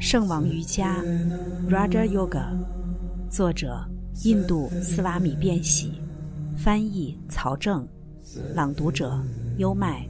圣王瑜伽 （Raja Yoga），作者印度斯瓦米·变喜，翻译曹正，朗读者优麦。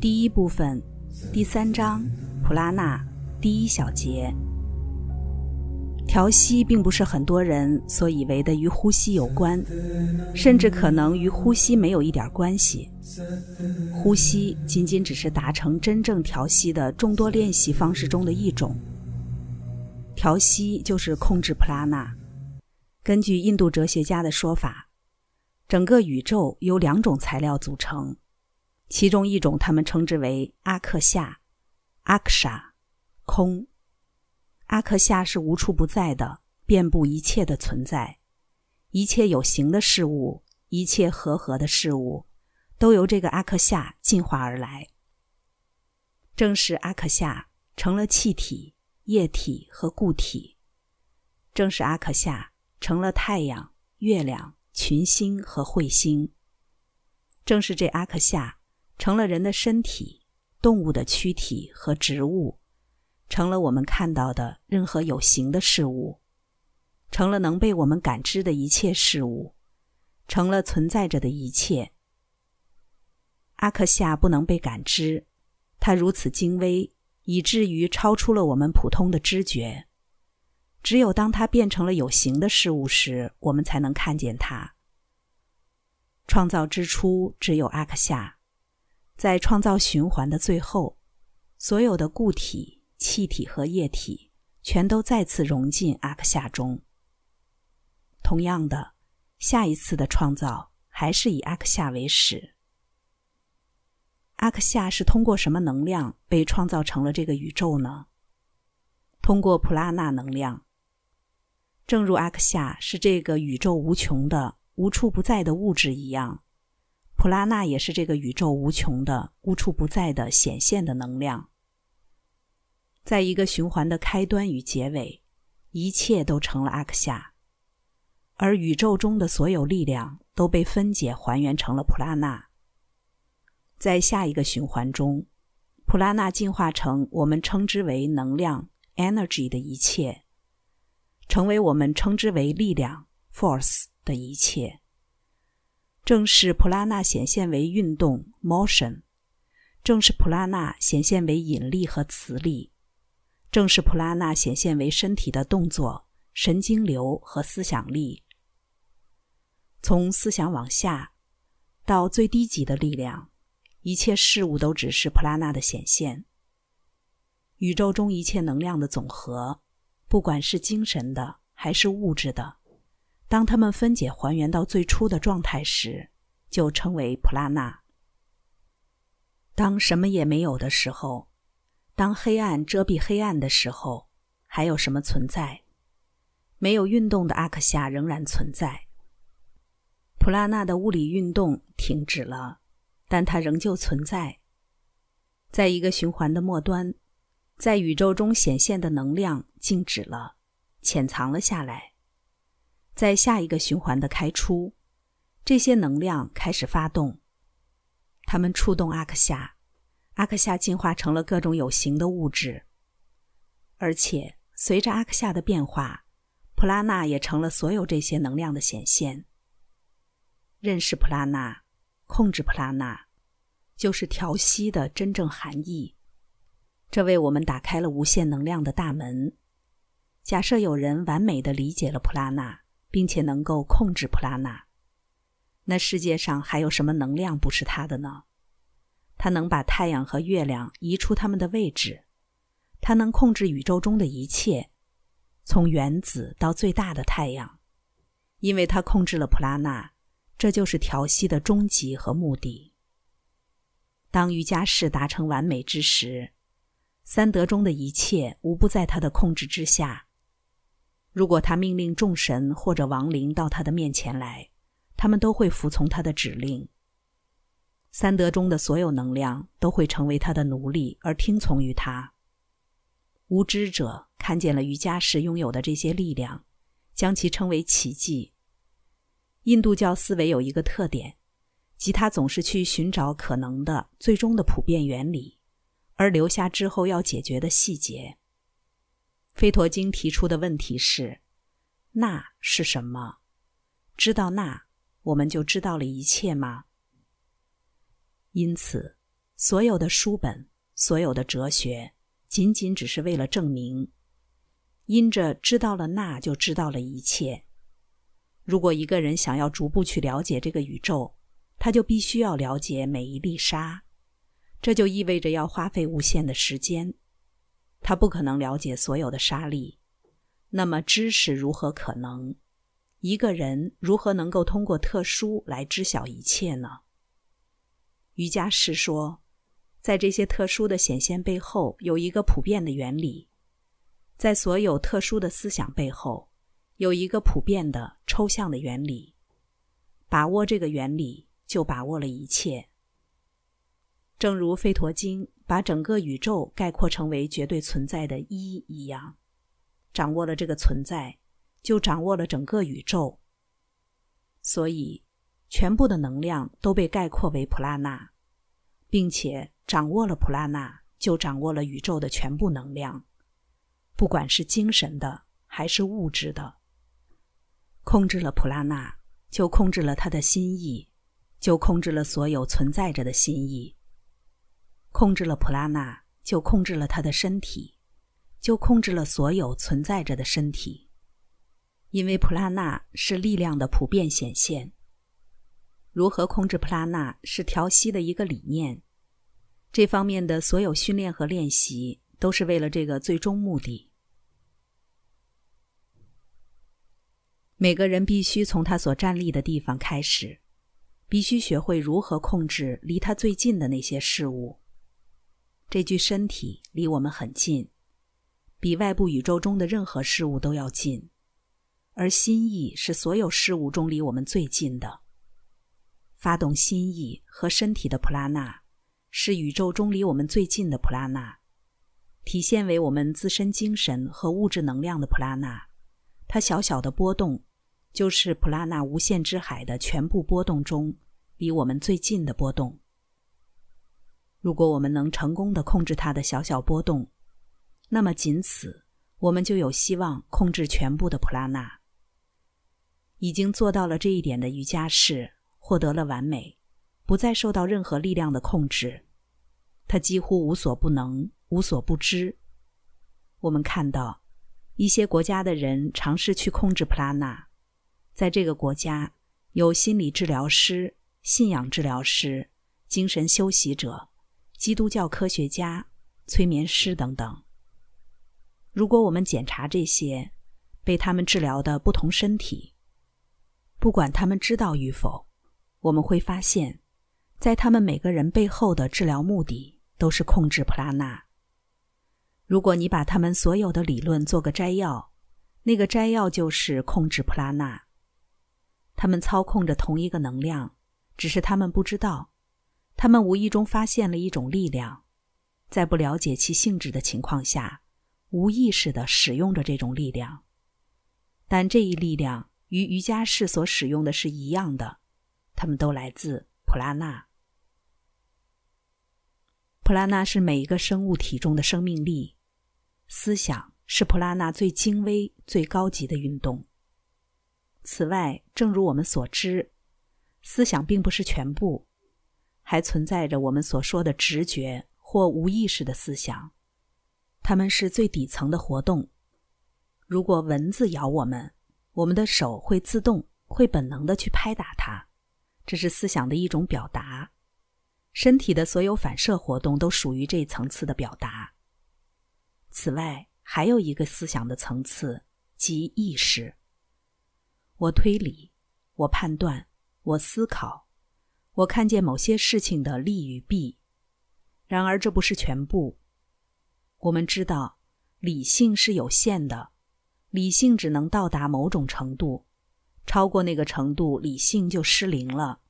第一部分，第三章，普拉纳，第一小节。调息并不是很多人所以为的与呼吸有关，甚至可能与呼吸没有一点关系。呼吸仅仅只是达成真正调息的众多练习方式中的一种。调息就是控制普拉纳。根据印度哲学家的说法，整个宇宙由两种材料组成，其中一种他们称之为阿克夏，阿克沙，空。阿克夏是无处不在的，遍布一切的存在，一切有形的事物，一切和合的事物，都由这个阿克夏进化而来。正是阿克夏成了气体、液体和固体，正是阿克夏成了太阳、月亮、群星和彗星，正是这阿克夏成了人的身体、动物的躯体和植物。成了我们看到的任何有形的事物，成了能被我们感知的一切事物，成了存在着的一切。阿克夏不能被感知，它如此精微，以至于超出了我们普通的知觉。只有当它变成了有形的事物时，我们才能看见它。创造之初只有阿克夏，在创造循环的最后，所有的固体。气体和液体全都再次融进阿克夏中。同样的，下一次的创造还是以阿克夏为始。阿克夏是通过什么能量被创造成了这个宇宙呢？通过普拉纳能量。正如阿克夏是这个宇宙无穷的、无处不在的物质一样，普拉纳也是这个宇宙无穷的、无处不在的显现的能量。在一个循环的开端与结尾，一切都成了阿克夏，而宇宙中的所有力量都被分解还原成了普拉纳。在下一个循环中，普拉纳进化成我们称之为能量 （energy） 的一切，成为我们称之为力量 （force） 的一切。正是普拉纳显现为运动 （motion），正是普拉纳显现为引力和磁力。正是普拉纳显现为身体的动作、神经流和思想力。从思想往下，到最低级的力量，一切事物都只是普拉纳的显现。宇宙中一切能量的总和，不管是精神的还是物质的，当它们分解还原到最初的状态时，就称为普拉纳。当什么也没有的时候。当黑暗遮蔽黑暗的时候，还有什么存在？没有运动的阿克夏仍然存在。普拉纳的物理运动停止了，但它仍旧存在。在一个循环的末端，在宇宙中显现的能量静止了，潜藏了下来。在下一个循环的开出，这些能量开始发动，它们触动阿克夏。阿克夏进化成了各种有形的物质，而且随着阿克夏的变化，普拉纳也成了所有这些能量的显现。认识普拉纳，控制普拉纳，就是调息的真正含义。这为我们打开了无限能量的大门。假设有人完美的理解了普拉纳，并且能够控制普拉纳，那世界上还有什么能量不是他的呢？它能把太阳和月亮移出它们的位置，它能控制宇宙中的一切，从原子到最大的太阳，因为它控制了普拉纳，这就是调息的终极和目的。当瑜伽士达成完美之时，三德中的一切无不在他的控制之下。如果他命令众神或者亡灵到他的面前来，他们都会服从他的指令。三德中的所有能量都会成为他的奴隶而听从于他。无知者看见了瑜伽士拥有的这些力量，将其称为奇迹。印度教思维有一个特点，即他总是去寻找可能的最终的普遍原理，而留下之后要解决的细节。吠陀经提出的问题是：那是什么？知道那，我们就知道了一切吗？因此，所有的书本，所有的哲学，仅仅只是为了证明，因着知道了那，就知道了一切。如果一个人想要逐步去了解这个宇宙，他就必须要了解每一粒沙，这就意味着要花费无限的时间。他不可能了解所有的沙粒，那么知识如何可能？一个人如何能够通过特殊来知晓一切呢？瑜伽师说，在这些特殊的显现背后，有一个普遍的原理；在所有特殊的思想背后，有一个普遍的抽象的原理。把握这个原理，就把握了一切。正如《吠陀经》把整个宇宙概括成为绝对存在的一一样，掌握了这个存在，就掌握了整个宇宙。所以，全部的能量都被概括为普拉纳，并且掌握了普拉纳，就掌握了宇宙的全部能量，不管是精神的还是物质的。控制了普拉纳，就控制了他的心意，就控制了所有存在着的心意。控制了普拉纳，就控制了他的身体，就控制了所有存在着的身体。因为普拉纳是力量的普遍显现。如何控制普拉纳是调息的一个理念。这方面的所有训练和练习都是为了这个最终目的。每个人必须从他所站立的地方开始，必须学会如何控制离他最近的那些事物。这具身体离我们很近，比外部宇宙中的任何事物都要近，而心意是所有事物中离我们最近的。发动心意和身体的普拉纳，是宇宙中离我们最近的普拉纳，体现为我们自身精神和物质能量的普拉纳。它小小的波动，就是普拉纳无限之海的全部波动中离我们最近的波动。如果我们能成功的控制它的小小波动，那么仅此，我们就有希望控制全部的普拉纳。已经做到了这一点的瑜伽士获得了完美，不再受到任何力量的控制，他几乎无所不能，无所不知。我们看到一些国家的人尝试去控制普拉纳，在这个国家有心理治疗师、信仰治疗师、精神修习者。基督教科学家、催眠师等等。如果我们检查这些被他们治疗的不同身体，不管他们知道与否，我们会发现，在他们每个人背后的治疗目的都是控制普拉纳。如果你把他们所有的理论做个摘要，那个摘要就是控制普拉纳。他们操控着同一个能量，只是他们不知道。他们无意中发现了一种力量，在不了解其性质的情况下，无意识的使用着这种力量。但这一力量与瑜伽士所使用的是一样的，他们都来自普拉纳。普拉纳是每一个生物体中的生命力，思想是普拉纳最精微、最高级的运动。此外，正如我们所知，思想并不是全部。还存在着我们所说的直觉或无意识的思想，它们是最底层的活动。如果蚊子咬我们，我们的手会自动、会本能的去拍打它，这是思想的一种表达。身体的所有反射活动都属于这一层次的表达。此外，还有一个思想的层次，即意识。我推理，我判断，我思考。我看见某些事情的利与弊，然而这不是全部。我们知道，理性是有限的，理性只能到达某种程度，超过那个程度，理性就失灵了。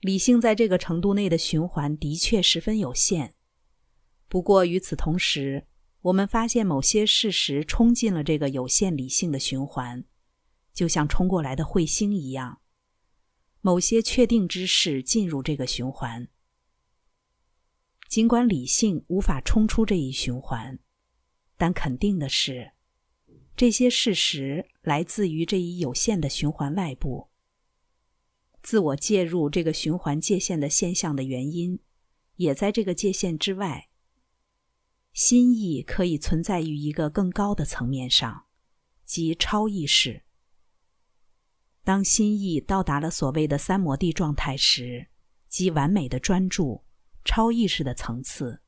理性在这个程度内的循环的确十分有限。不过与此同时，我们发现某些事实冲进了这个有限理性的循环，就像冲过来的彗星一样。某些确定之事进入这个循环，尽管理性无法冲出这一循环，但肯定的是，这些事实来自于这一有限的循环外部。自我介入这个循环界限的现象的原因，也在这个界限之外。心意可以存在于一个更高的层面上，即超意识。当心意到达了所谓的三摩地状态时，即完美的专注、超意识的层次，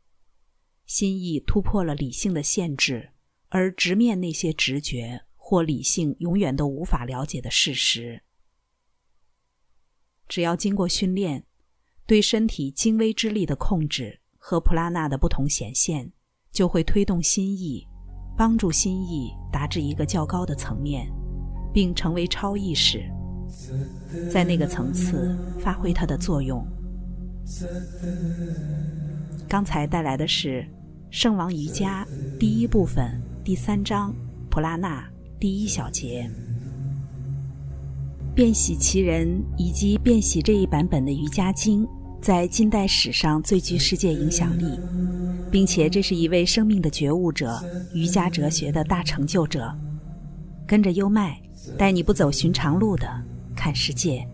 心意突破了理性的限制，而直面那些直觉或理性永远都无法了解的事实。只要经过训练，对身体精微之力的控制和普拉纳的不同显现。就会推动心意，帮助心意达至一个较高的层面，并成为超意识，在那个层次发挥它的作用。刚才带来的是《圣王瑜伽》第一部分第三章普拉纳第一小节。变喜其人以及变喜这一版本的瑜伽经，在近代史上最具世界影响力。并且这是一位生命的觉悟者，瑜伽哲学的大成就者。跟着优麦，带你不走寻常路的看世界。